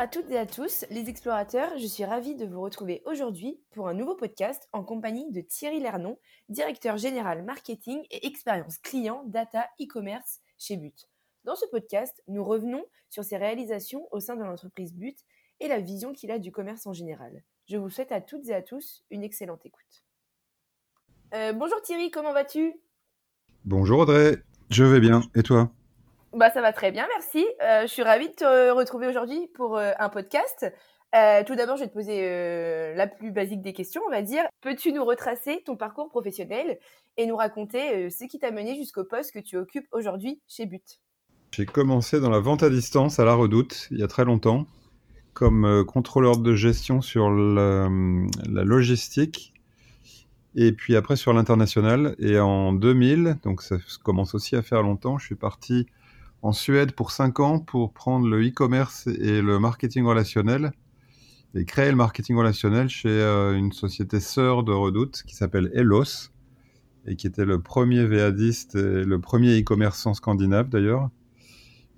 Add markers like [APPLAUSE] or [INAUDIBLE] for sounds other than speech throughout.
À toutes et à tous, les explorateurs, je suis ravie de vous retrouver aujourd'hui pour un nouveau podcast en compagnie de Thierry Lernon, directeur général marketing et expérience client data e-commerce chez But. Dans ce podcast, nous revenons sur ses réalisations au sein de l'entreprise But et la vision qu'il a du commerce en général. Je vous souhaite à toutes et à tous une excellente écoute. Euh, bonjour Thierry, comment vas-tu? Bonjour Audrey, je vais bien, et toi? Bah, ça va très bien, merci. Euh, je suis ravie de te retrouver aujourd'hui pour euh, un podcast. Euh, tout d'abord, je vais te poser la plus basique des questions, on va dire. Peux-tu nous retracer ton parcours professionnel et nous raconter ce qui t'a mené jusqu'au poste que tu occupes aujourd'hui chez But? J'ai commencé dans la vente à distance à la Redoute il y a très longtemps comme contrôleur de gestion sur la logistique et puis après sur l'international. Et en 2000, donc ça commence aussi à faire longtemps, je suis parti en Suède pour 5 ans pour prendre le e-commerce et le marketing relationnel et créer le marketing relationnel chez euh, une société sœur de Redoute qui s'appelle Elos et qui était le premier VADiste et le premier e-commerçant scandinave d'ailleurs.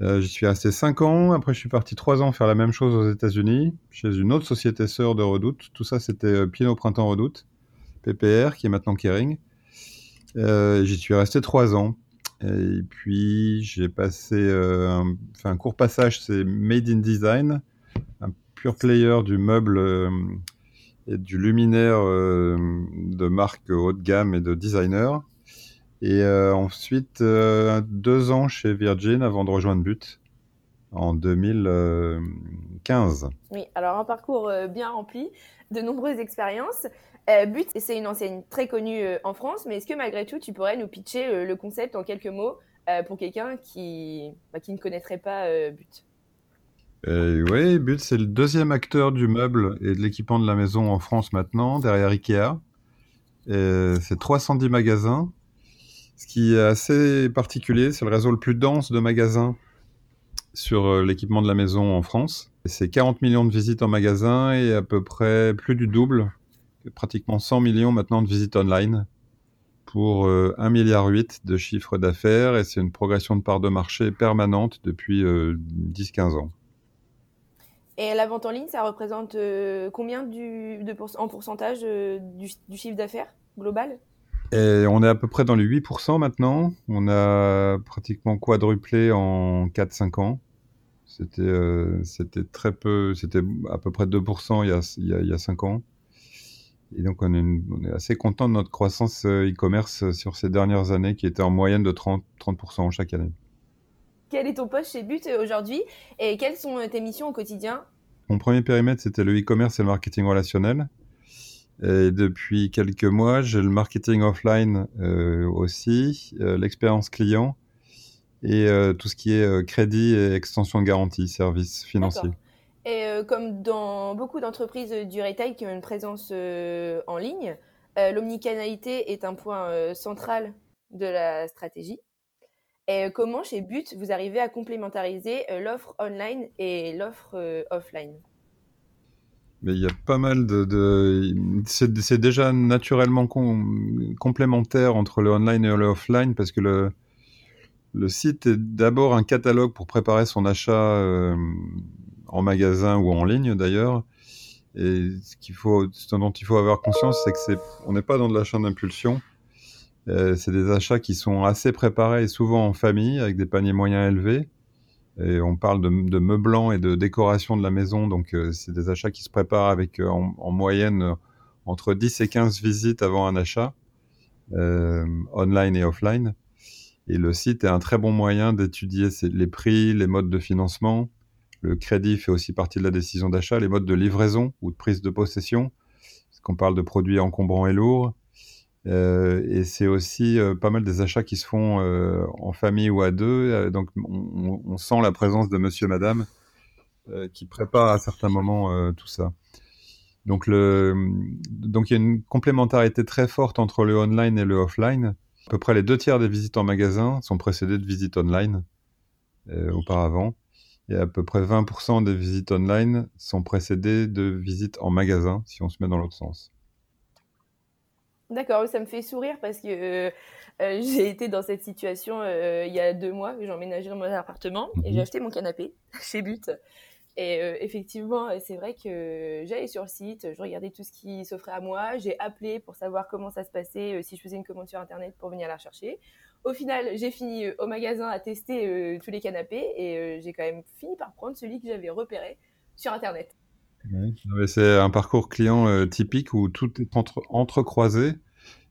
Euh, J'y suis resté 5 ans, après je suis parti 3 ans faire la même chose aux États-Unis chez une autre société sœur de Redoute. Tout ça c'était euh, Pinot Printemps Redoute, PPR qui est maintenant Kering. Euh, J'y suis resté 3 ans. Et puis j'ai passé euh, un, un court passage, c'est Made in Design, un pur player du meuble euh, et du luminaire euh, de marque haut de gamme et de designer. Et ensuite deux ans chez Virgin avant de rejoindre But en 2015. Oui, alors un parcours euh, bien rempli, de nombreuses expériences. Euh, But, c'est une enseigne très connue euh, en France, mais est-ce que malgré tout, tu pourrais nous pitcher le concept en quelques mots euh, pour quelqu'un qui, bah, qui ne connaîtrait pas euh, But? Euh, oui, But, c'est le deuxième acteur du meuble et de l'équipement de la maison en France maintenant, derrière Ikea. C'est 310 magasins. Ce qui est assez particulier, c'est le réseau le plus dense de magasins sur euh, l'équipement de la maison en France. C'est 40 millions de visites en magasin et à peu près plus du double, pratiquement 100 millions maintenant de visites online pour euh, 1,8 milliard de chiffre d'affaires et c'est une progression de part de marché permanente depuis euh, 10-15 ans. Et la vente en ligne, ça représente euh, combien du, en pourcentage euh, du chiffre d'affaires global? Et on est à peu près dans les 8% maintenant. On a pratiquement quadruplé en 4-5 ans. C'était euh, très peu, c'était à peu près 2% il y a, il y a, il y a 5 ans. Et donc on est, une- on est assez content de notre croissance euh, e-commerce euh, sur ces dernières années qui était en moyenne de 30, 30% chaque année. Quel est ton poste chez But euh, aujourd'hui? Et quelles sont tes missions au quotidien? Mon premier périmètre, c'était le e-commerce et le marketing relationnel. Et depuis quelques mois, j'ai le marketing offline euh, aussi, euh, l'expérience client et euh, tout ce qui est crédit et extension de garantie, services financiers. Et comme dans beaucoup d'entreprises du retail qui ont une présence en ligne, l'omnicanalité est un point central de la stratégie. Et comment chez But vous arrivez à complémentariser l'offre online et l'offre offline? Mais il y a pas mal de... de... C'est déjà naturellement com- complémentaire entre le online et le offline parce que le, le site est d'abord un catalogue pour préparer son achat euh, en magasin ou en ligne d'ailleurs. Et ce qu'il faut, ce dont il faut avoir conscience, c'est que c'est, on n'est pas dans de l'achat d'impulsion. Euh, c'est des achats qui sont assez préparés et souvent en famille avec des paniers moyens élevés. Et on parle de, de meublants et de décoration de la maison, donc euh, c'est des achats qui se préparent avec euh, en, en moyenne euh, entre 10 et 15 visites avant un achat, euh, online et offline. Et le site est un très bon moyen d'étudier les prix, les modes de financement. Le crédit fait aussi partie de la décision d'achat, les modes de livraison ou de prise de possession, parce qu'on parle de produits encombrants et lourds. Euh, et c'est aussi euh, pas mal des achats qui se font euh, en famille ou à deux. Donc on, sent la présence de monsieur, madame, qui prépare à certains moments tout ça. Donc, donc il y a une complémentarité très forte entre le online et le offline. À peu près les deux tiers des visites en magasin sont précédées de visites online auparavant. Et à peu près 20% des visites online sont précédées de visites en magasin, si on se met dans l'autre sens. D'accord, ça me fait sourire parce que euh, euh, [LAUGHS] j'ai été dans cette situation il y a deux mois, j'ai emménagé dans mon appartement et j'ai mhm. acheté mon canapé [LAUGHS] chez But. Et euh, effectivement, euh, c'est vrai que j'allais sur le site, je regardais tout ce qui s'offrait à moi, j'ai appelé pour savoir comment ça se passait, euh, si je faisais une commande sur Internet pour venir la chercher. Au final, j'ai fini au magasin à tester tous les canapés et j'ai quand même fini par prendre celui que j'avais repéré sur Internet. C'est un parcours client typique où tout est entre, entrecroisé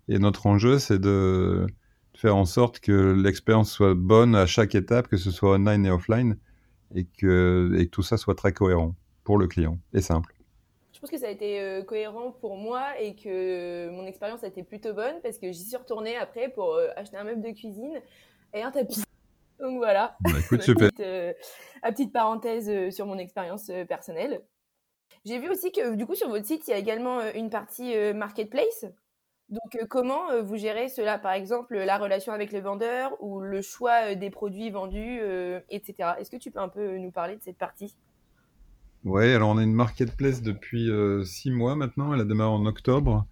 et notre enjeu, c'est de faire en sorte que l'expérience soit bonne à chaque étape, que ce soit online et offline et que, et que tout ça soit très cohérent pour le client et simple. Je pense que ça a été euh, cohérent pour moi et que mon expérience a été plutôt bonne parce que j'y suis retournée après pour euh, acheter un meuble de cuisine et un tapis. Donc voilà. Bah, écoute, [LAUGHS] super. petite, euh, petite parenthèse sur mon expérience personnelle. J'ai vu aussi que du coup sur votre site, il y a également une partie marketplace. Donc, euh, comment euh, vous gérez cela, par exemple, la relation avec les vendeurs ou le choix euh, des produits vendus, etc. Est-ce que tu peux un peu nous parler de cette partie? Oui, alors on a une marketplace depuis six mois maintenant. Elle a démarré en octobre.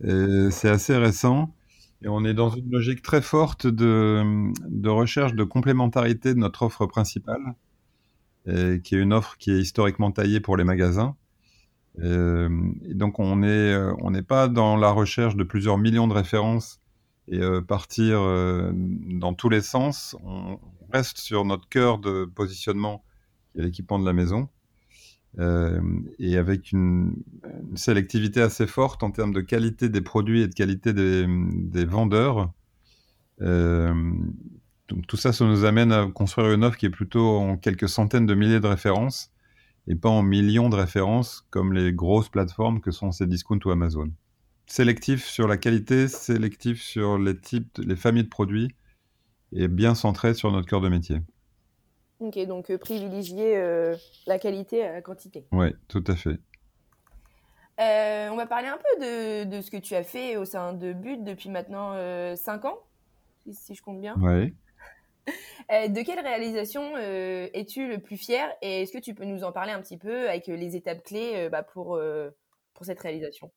C'est assez récent. Et on est dans une logique très forte de, de recherche de complémentarité de notre offre principale, et qui est une offre qui est historiquement taillée pour les magasins euh, donc on est euh, on n'est pas dans la recherche de plusieurs millions de références et euh, partir dans tous les sens. On reste sur notre cœur de positionnement, qui est l'équipement de la maison, et avec une, sélectivité assez forte en termes de qualité des produits et de qualité des vendeurs. Donc tout ça, ça nous amène à construire une offre qui est plutôt en quelques centaines de milliers de références et pas en millions de références comme les grosses plateformes que sont Cdiscount ou Amazon. Sélectif sur la qualité, sélectif sur les types, les familles de produits et bien centré sur notre cœur de métier. Ok, donc euh, privilégier euh, la qualité à la quantité. Oui, tout à fait. Euh, on va parler un peu de, de, ce que tu as fait au sein de But depuis maintenant 5 ans, si, si, je compte bien. Oui. [LAUGHS] Euh, de quelle réalisation euh, es-tu le plus fier et est-ce que tu peux nous en parler un petit peu avec euh, les étapes clés bah, pour, pour cette réalisation?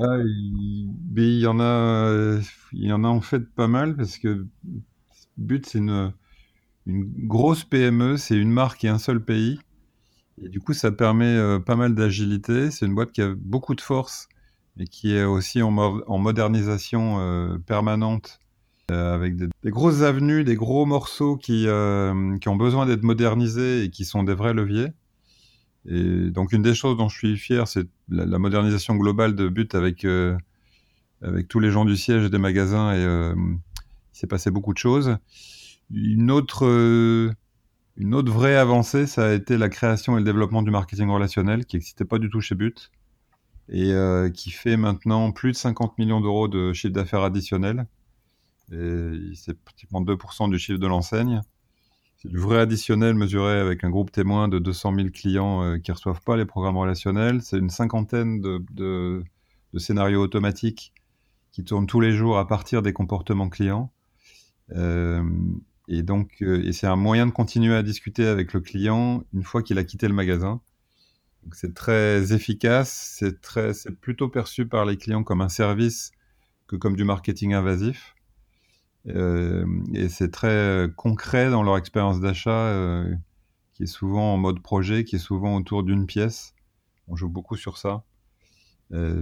Ah, il, il, y en a, il y en a en fait pas mal parce que But c'est une, une grosse PME, c'est une marque et un seul pays. Et du coup, ça permet pas mal d'agilité. C'est une boîte qui a beaucoup de force et qui est aussi en, en modernisation permanente avec des, grosses avenues, des gros morceaux qui, euh, qui ont besoin d'être modernisés et qui sont des vrais leviers. Et donc une des choses dont je suis fier, c'est la, modernisation globale de But avec, euh, avec tous les gens du siège et des magasins. Et il s'est passé beaucoup de choses. Une autre, une autre vraie avancée, ça a été la création et le développement du marketing relationnel qui n'existait pas du tout chez But et qui fait maintenant plus de 50 millions d'euros de chiffre d'affaires additionnel et c'est pratiquement 2% du chiffre de l'enseigne. C'est du vrai additionnel mesuré avec un groupe témoin de 200 000 clients euh, qui ne reçoivent pas les programmes relationnels. C'est une cinquantaine de, scénarios automatiques qui tournent tous les jours à partir des comportements clients. Euh, et donc, euh, et c'est un moyen de continuer à discuter avec le client une fois qu'il a quitté le magasin. c'est très efficace, c'est plutôt perçu par les clients comme un service que comme du marketing invasif. Et c'est très concret dans leur expérience d'achat, qui est souvent en mode projet, qui est souvent autour d'une pièce. On joue beaucoup sur ça,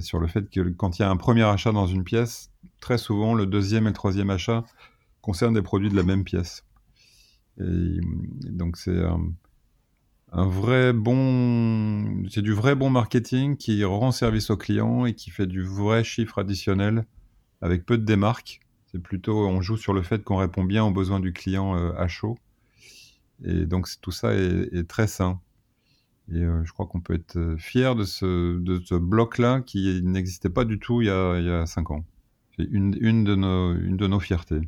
sur le fait que quand il y a un premier achat dans une pièce, très souvent le deuxième et le troisième achat concernent des produits de la même pièce. Et, donc c'est un, vrai bon, c'est du vrai bon marketing qui rend service aux clients et qui fait du vrai chiffre additionnel avec peu de démarques c'est plutôt, on joue sur le fait qu'on répond bien aux besoins du client euh, à chaud. Et donc tout ça est, très sain. Et euh, je crois qu'on peut être euh, fier de ce, de ce bloc-là qui n'existait pas du tout il y a, il y a cinq ans. C'est une, une, de nos, une de nos fiertés.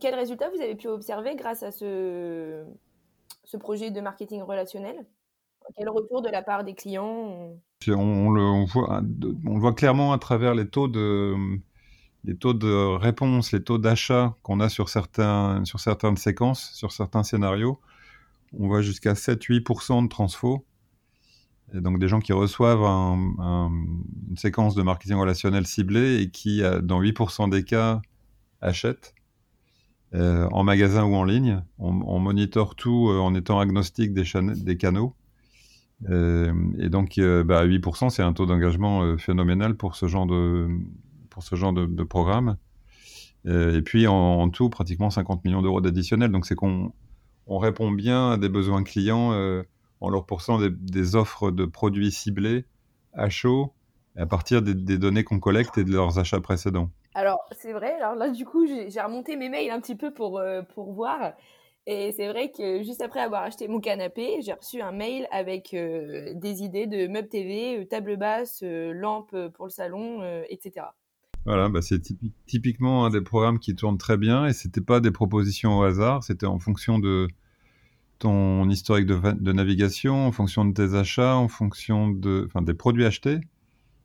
Quels résultats vous avez pu observer grâce à ce, ce projet de marketing relationnel? Quel retour de la part des clients? On, le, voit, on, voit, clairement à travers les taux de, les taux de réponse, les taux d'achat qu'on a sur, certains, sur certaines séquences, sur certains scénarios. On voit jusqu'à 7-8% de transfo. Donc des gens qui reçoivent une séquence de marketing relationnel ciblée et qui, dans 8% des cas, achètent. Euh, en magasin ou en ligne. On, on monitore tout euh, en étant agnostique des, canaux. Euh, et donc, bah, 8%, c'est un taux d'engagement phénoménal pour ce genre de, pour ce genre de, programme. et puis, en, tout, pratiquement 50 millions d'euros d'additionnel. Donc, c'est qu'on on répond bien à des besoins clients en leur pourcent des, offres de produits ciblés à chaud à partir des données qu'on collecte et de leurs achats précédents. Alors, c'est vrai. Alors là, du coup, j'ai remonté mes mails un petit peu pour, euh, pour voir. Et c'est vrai que juste après avoir acheté mon canapé, j'ai reçu un mail avec euh, des idées de meubles TV, euh, table basse, lampe pour le salon, etc. Voilà, bah c'est typiquement un des programmes qui tourne très bien et c'était pas des propositions au hasard, c'était en fonction de ton historique de, navigation, en fonction de tes achats, en fonction de, enfin, des produits achetés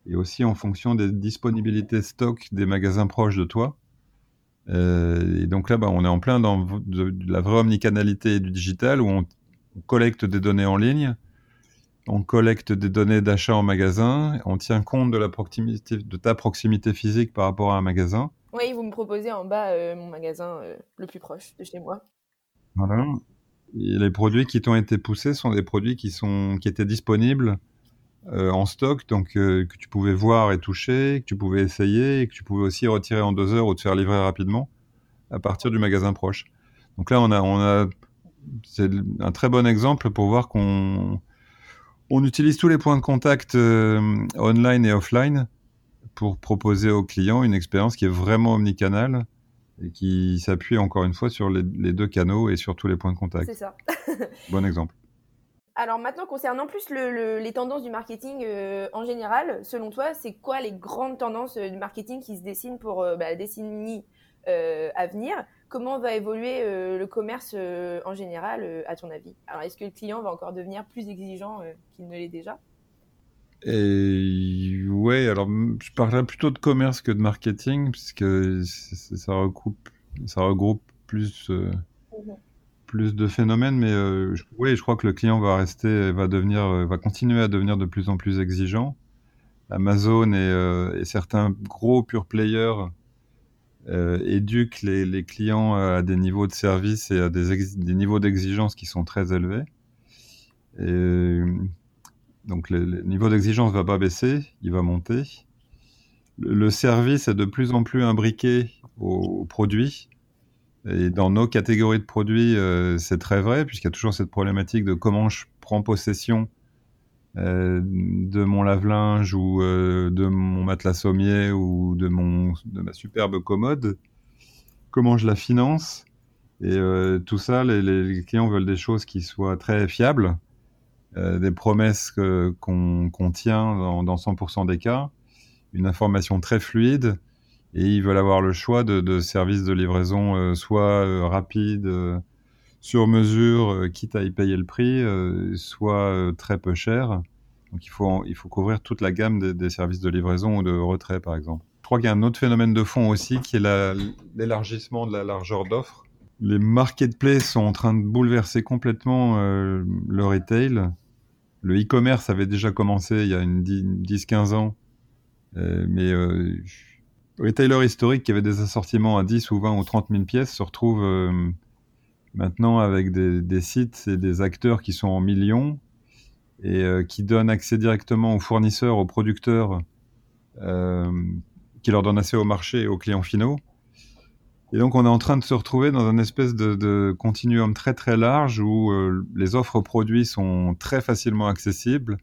et aussi en fonction des disponibilités stock des magasins proches de toi. Euh, et donc là, bah, on est en plein dans de, la vraie omnicanalité du digital où on, collecte des données en ligne, on collecte des données d'achat en magasin, on tient compte de, la proximité, de ta proximité physique par rapport à un magasin. Oui, vous me proposez en bas euh, mon magasin euh, le plus proche de chez moi. Voilà. Et les produits qui t'ont été poussés sont des produits qui, sont, qui étaient disponibles euh, en stock, donc que tu pouvais voir et toucher, que tu pouvais essayer, et que tu pouvais aussi retirer en deux heures ou te faire livrer rapidement à partir du magasin proche. Donc là, on a, on a, c'est un très bon exemple pour voir qu'on on utilise tous les points de contact euh, online et offline pour proposer aux clients une expérience qui est vraiment omnicanale et qui s'appuie encore une fois sur les, les, deux canaux et sur tous les points de contact. C'est ça. [LAUGHS] bon exemple. Alors maintenant, concernant plus les tendances du marketing euh, en général, selon toi, c'est quoi les grandes tendances euh, du marketing qui se dessinent pour euh, bah, la décennie à venir? Comment va évoluer le commerce en général, à ton avis? Alors, est-ce que le client va encore devenir plus exigeant qu'il ne l'est déjà? Et ouais, alors je parlerais plutôt de commerce que de marketing, puisque ça regroupe, ça regroupe plus mmh plus de phénomènes, mais euh, oui, je crois que le client va rester, va devenir, euh, va continuer à devenir de plus en plus exigeant. Amazon et, euh, certains gros pure players éduquent les, clients à des niveaux de service et à des, niveaux d'exigence qui sont très élevés. Donc le, niveau d'exigence va pas baisser, il va monter. Le, service est de plus en plus imbriqué au produit et dans nos catégories de produits, euh, c'est très vrai, puisqu'il y a toujours cette problématique de comment je prends possession euh, de mon lave-linge ou euh, de mon matelas sommier ou de, mon, de ma superbe commode, comment je la finance. Et tout ça, les, les, clients veulent des choses qui soient très fiables, des promesses qu'on tient dans, dans 100% des cas, une information très fluide, et ils veulent avoir le choix de, de services de livraison euh, soit euh, rapide, euh, sur mesure, quitte à y payer le prix, soit très peu cher. Donc il faut, il faut couvrir toute la gamme des, des services de livraison ou de retrait, par exemple. Je crois qu'il y a un autre phénomène de fond aussi qui est l'élargissement de la largeur d'offres. Les marketplaces sont en train de bouleverser complètement le retail. Le e-commerce avait déjà commencé il y a 10-15 ans, mais retailer historique qui avait des assortiments à 10 ou 20 ou 30 000 pièces se retrouve euh, maintenant avec des, sites et des acteurs qui sont en millions et euh, qui donnent accès directement aux fournisseurs, aux producteurs, euh, qui leur donnent accès au marché et aux clients finaux. Et donc on est en train de se retrouver dans un espèce de, continuum très très large où les offres produits sont très facilement accessibles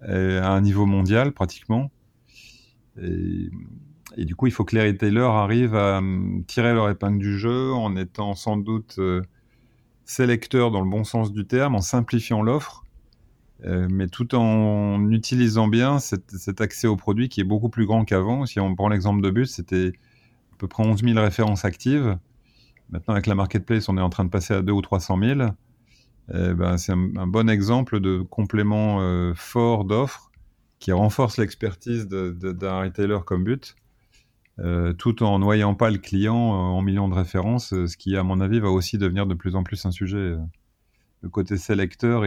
à un niveau mondial pratiquement. Et et du coup, il faut que les retailers arrivent à hum, tirer leur épingle du jeu en étant sans doute euh, sélecteurs dans le bon sens du terme, en simplifiant l'offre, euh, mais tout en utilisant bien cet, accès au produit qui est beaucoup plus grand qu'avant. Si on prend l'exemple de Bus, c'était à peu près 11 000 références actives. Maintenant, avec la marketplace, on est en train de passer à 2 ou 300 000. ben, c'est un, bon exemple de complément euh, fort d'offres qui renforce l'expertise d'un retailer comme but, tout en noyant pas le client en millions de références, ce qui, à mon avis, va aussi devenir de plus en plus un sujet. Le côté sélecteur,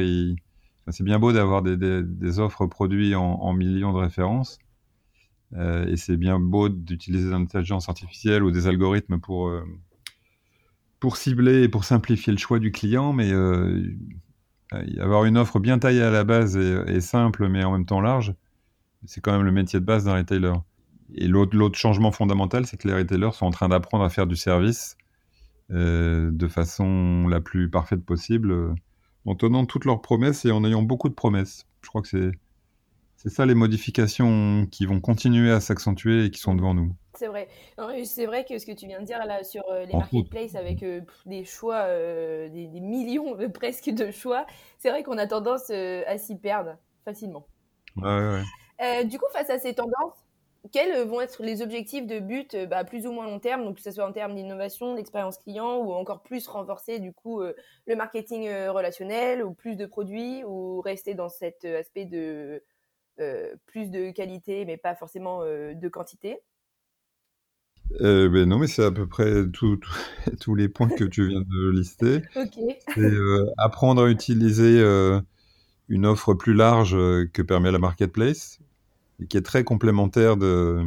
c'est bien beau d'avoir des, offres produits en, millions de références, et c'est bien beau d'utiliser l'intelligence artificielle ou des algorithmes pour, pour cibler et pour simplifier le choix du client, mais avoir une offre bien taillée à la base et, simple, mais en même temps large, c'est quand même le métier de base d'un retailer. Et l'autre changement fondamental, c'est que les retailers sont en train d'apprendre à faire du service euh, de façon la plus parfaite possible, euh, en tenant toutes leurs promesses et en ayant beaucoup de promesses. Je crois que c'est c'est ça les modifications qui vont continuer à s'accentuer et qui sont devant nous. C'est vrai. C'est vrai que ce que tu viens de dire là sur euh, les marketplaces avec des choix, des, des, millions [LAUGHS] presque de choix, c'est vrai qu'on a tendance à s'y perdre facilement. Euh, du coup, face à ces tendances, quels vont être les objectifs de but à euh, bah, plus ou moins long terme, donc que ce soit en termes d'innovation, d'expérience client, ou encore plus renforcer du coup euh, le marketing relationnel, ou plus de produits, ou rester dans cet aspect de plus de qualité, mais pas forcément de quantité? Ben non, mais c'est à peu près [LAUGHS] tous les points que tu viens de lister. [LAUGHS] C'est apprendre à utiliser une offre plus large euh, que permet la marketplace et qui est très complémentaire de,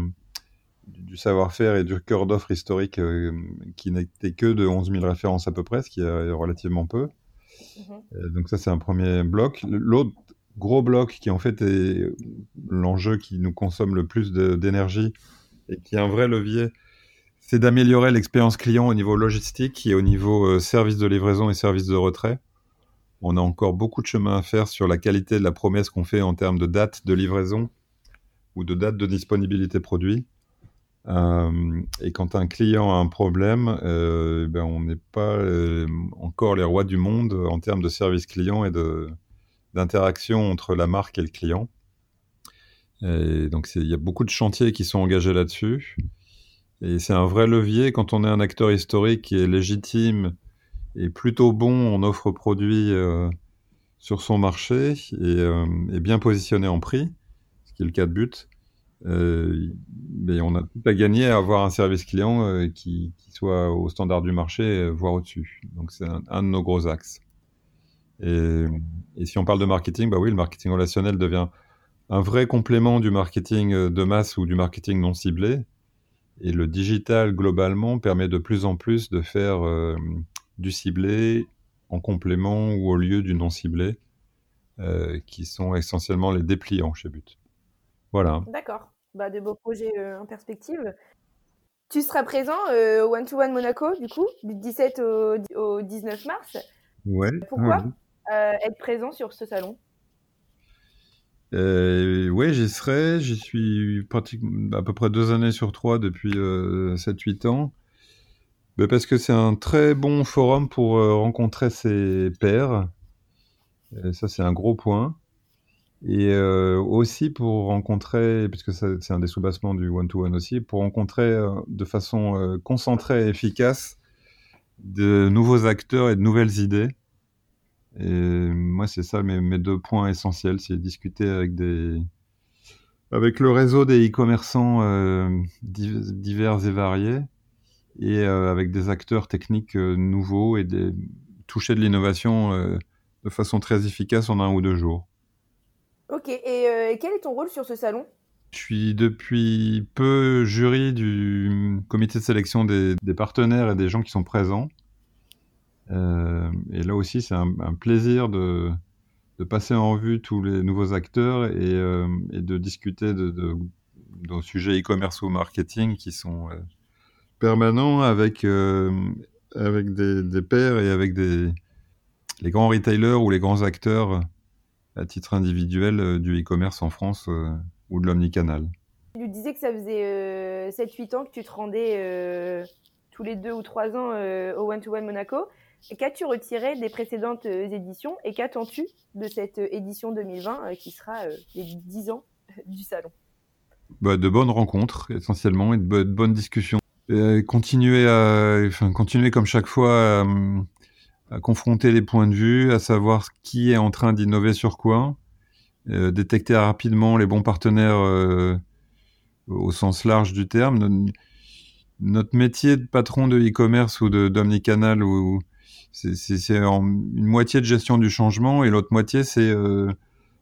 du savoir-faire et du cœur d'offre historique euh, qui n'était que de 11 000 références à peu près, ce qui est relativement peu. Mhm. donc ça, c'est un premier bloc. L'autre gros bloc qui en fait est l'enjeu qui nous consomme le plus d'énergie et qui est un vrai levier, c'est d'améliorer l'expérience client au niveau logistique et au niveau euh, service de livraison et service de retrait on a encore beaucoup de chemin à faire sur la qualité de la promesse qu'on fait en termes de date de livraison ou de date de disponibilité produit. Euh, et quand un client a un problème, euh, ben on n'est pas euh, encore les rois du monde en termes de service client et d'interaction entre la marque et le client. Et donc il y a beaucoup de chantiers qui sont engagés là-dessus. Et c'est un vrai levier quand on est un acteur historique qui est légitime est plutôt bon en offre produit sur son marché et bien positionné en prix, le cas de but. Euh, on a tout à gagner à avoir un service client qui, soit au standard du marché, voire au-dessus. Donc c'est un, de nos gros axes. Et, si on parle de marketing, bah oui, le marketing relationnel devient un vrai complément du marketing de masse ou du marketing non ciblé. Et le digital, globalement, permet de plus en plus de faire du ciblé en complément ou au lieu du non ciblé, euh, qui sont essentiellement les dépliants chez But. Voilà. D'accord. Bah, de beaux projets euh, en perspective. Tu seras présent euh, au One to One Monaco, du coup, du 17 au, 19 mars? Ouais. Pourquoi être présent sur ce salon? Oui, j'y serai. J'y suis pratiquement à peu près deux années sur trois depuis 7-8 ans. Bah, parce que c'est un très bon forum pour euh, rencontrer ses pairs. ça, c'est un gros point. Et euh, aussi pour rencontrer, puisque c'est un des sous-bassements du one-to-one aussi, pour rencontrer euh, de façon concentrée et efficace de nouveaux acteurs et de nouvelles idées. Et moi, c'est ça mes, mes, deux points essentiels, c'est discuter avec des avec le réseau des e-commerçants divers et variés et euh, avec des acteurs techniques euh, nouveaux et des, toucher de l'innovation euh, de façon très efficace en un ou deux jours. Ok, et quel est ton rôle sur ce salon? Je suis depuis peu jury du comité de sélection des, partenaires et des gens qui sont présents. et là aussi, c'est un, plaisir de, passer en vue tous les nouveaux acteurs et, et de discuter de, sujets e-commerce ou marketing qui sont permanent avec, euh, avec des, pairs et avec les grands retailers ou les grands acteurs à titre individuel euh, du e-commerce en France euh, ou de l'omnicanal. Tu disais que ça faisait 7-8 ans que tu te rendais tous les deux ou trois ans au One to One Monaco. Qu'as-tu retiré des précédentes éditions et qu'attends-tu de cette édition 2020 qui sera les 10 ans du salon? Bah, De bonnes rencontres essentiellement et de bonnes discussions continuer à, enfin, continuer comme chaque fois à, confronter les points de vue, à savoir qui est en train d'innover sur quoi, détecter rapidement les bons partenaires au sens large du terme. Notre métier de patron de e-commerce ou d'omnicanal, ou c'est une moitié de gestion du changement et l'autre moitié c'est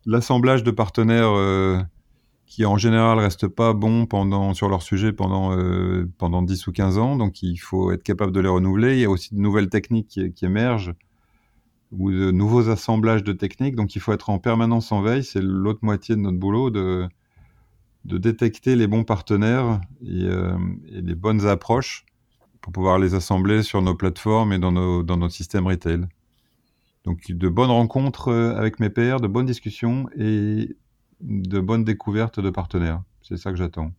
l'assemblage de partenaires qui en général restent pas bons pendant, sur leur sujet pendant, euh, pendant 10 ou 15 ans, donc il faut être capable de les renouveler. Il y a aussi de nouvelles techniques qui, émergent ou de nouveaux assemblages de techniques, donc il faut être en permanence en veille. C'est l'autre moitié de notre boulot de, de détecter les bons partenaires et, euh, et, les bonnes approches pour pouvoir les assembler sur nos plateformes et dans nos, dans notre système retail. Donc de bonnes rencontres euh, avec mes pairs, de bonnes discussions et de bonnes découvertes de partenaires. C'est ça que j'attends.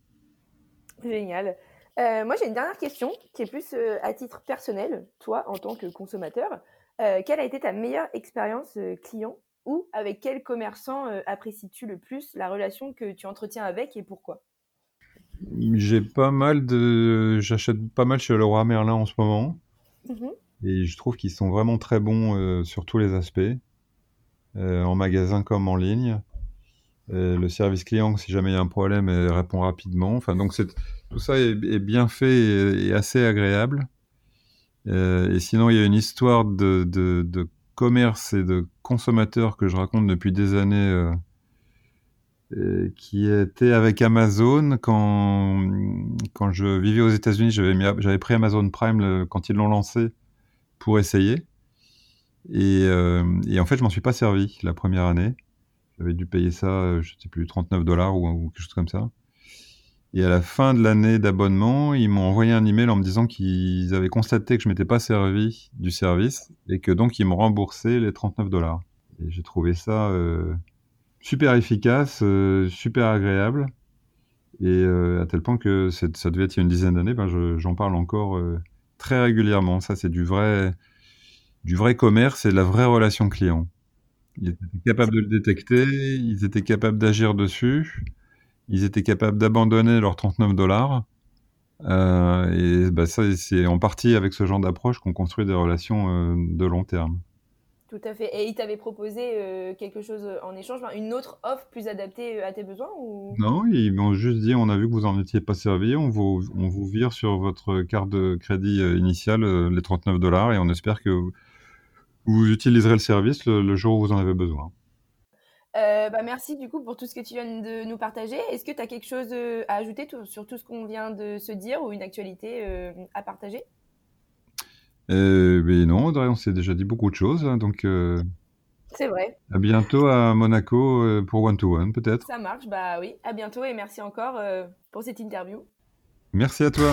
Génial. Euh, moi, j'ai une dernière question qui est plus euh, à titre personnel. Toi, en tant que consommateur, euh, quelle a été ta meilleure expérience client ou avec quel commerçant apprécies-tu le plus la relation que tu entretiens avec et pourquoi? J'ai pas mal de. J'achète pas mal chez Leroy Merlin en ce moment. Mhm. Et je trouve qu'ils sont vraiment très bons sur tous les aspects, en magasin comme en ligne. Euh, le service client, si jamais il y a un problème, répond rapidement. Enfin, donc tout ça est, bien fait et, assez agréable. Euh, et sinon, il y a une histoire de, commerce et de consommateur que je raconte depuis des années, euh, qui était avec Amazon quand quand je vivais aux États-Unis. J'avais pris Amazon Prime quand ils l'ont lancé pour essayer. Et, en fait, je m'en suis pas servi la première année. J'avais dû payer ça, euh, je ne sais plus, 39 dollars ou, quelque chose comme ça. Et à la fin de l'année d'abonnement, ils m'ont envoyé un email en me disant qu'ils avaient constaté que je m'étais pas servi du service et que donc ils m'ont remboursé les 39 dollars. Et j'ai trouvé ça euh, super efficace, euh, super agréable. Et à tel point que ça devait être il y a une dizaine d'années, ben j'en parle encore très régulièrement. Ça, c'est du vrai, du vrai commerce et de la vraie relation client. Ils étaient capables de le détecter, ils étaient capables d'agir dessus, ils étaient capables d'abandonner leurs 39 dollars. Euh, et bah, ça, c'est en partie avec ce genre d'approche qu'on construit des relations euh, de long terme. Tout à fait. Et ils t'avaient proposé euh, quelque chose en échange, une autre offre plus adaptée à tes besoins ou... Non, ils m'ont juste dit on a vu que vous n'en étiez pas servi, on vous, on vous vire sur votre carte de crédit initiale les 39 dollars et on espère que vous utiliserez le service le, jour où vous en avez besoin. Euh, bah merci du coup pour tout ce que tu viens de nous partager. Est-ce que tu as quelque chose euh, à ajouter sur tout ce qu'on vient de se dire ou une actualité euh, à partager? Mais Non, on s'est déjà dit beaucoup de choses. Hein, donc, C'est vrai. À bientôt à Monaco pour One to One peut-être. Ça marche, bah oui. À bientôt et merci encore pour cette interview. Merci à toi.